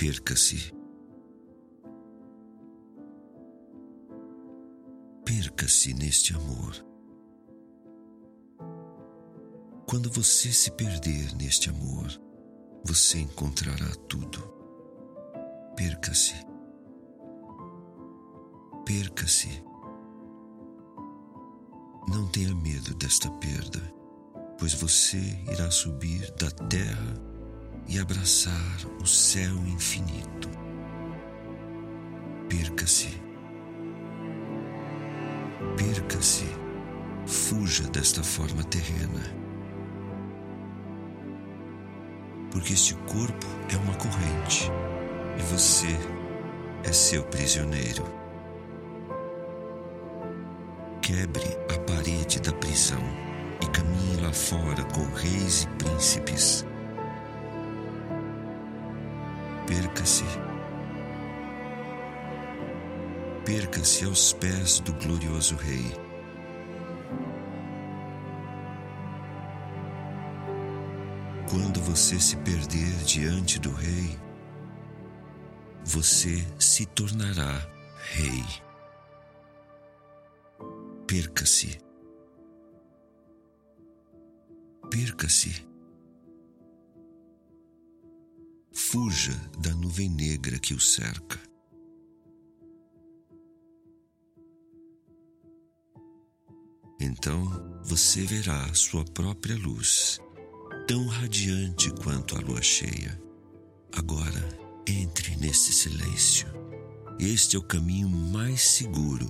Perca-se. Perca-se neste amor. Quando você se perder neste amor, você encontrará tudo. Perca-se. Perca-se. Não tenha medo desta perda, pois você irá subir da terra e abraçar o céu infinito. Perca-se. Perca-se. Fuja desta forma terrena. Porque este corpo é uma corrente e você é seu prisioneiro. Quebre a parede da prisão e caminhe lá fora com reis e príncipes. Perca-se. Perca-se aos pés do glorioso Rei. Quando você se perder diante do Rei, você se tornará Rei. Perca-se. Perca-se. Fuja da nuvem negra que o cerca. Então você verá sua própria luz, tão radiante quanto a lua cheia. Agora entre nesse silêncio. Este é o caminho mais seguro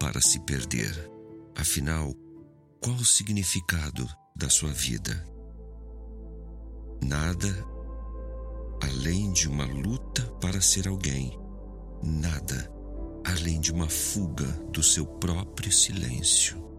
para se perder. Afinal, qual o significado da sua vida? Nada além de uma luta para ser alguém, nada além de uma fuga do seu próprio silêncio.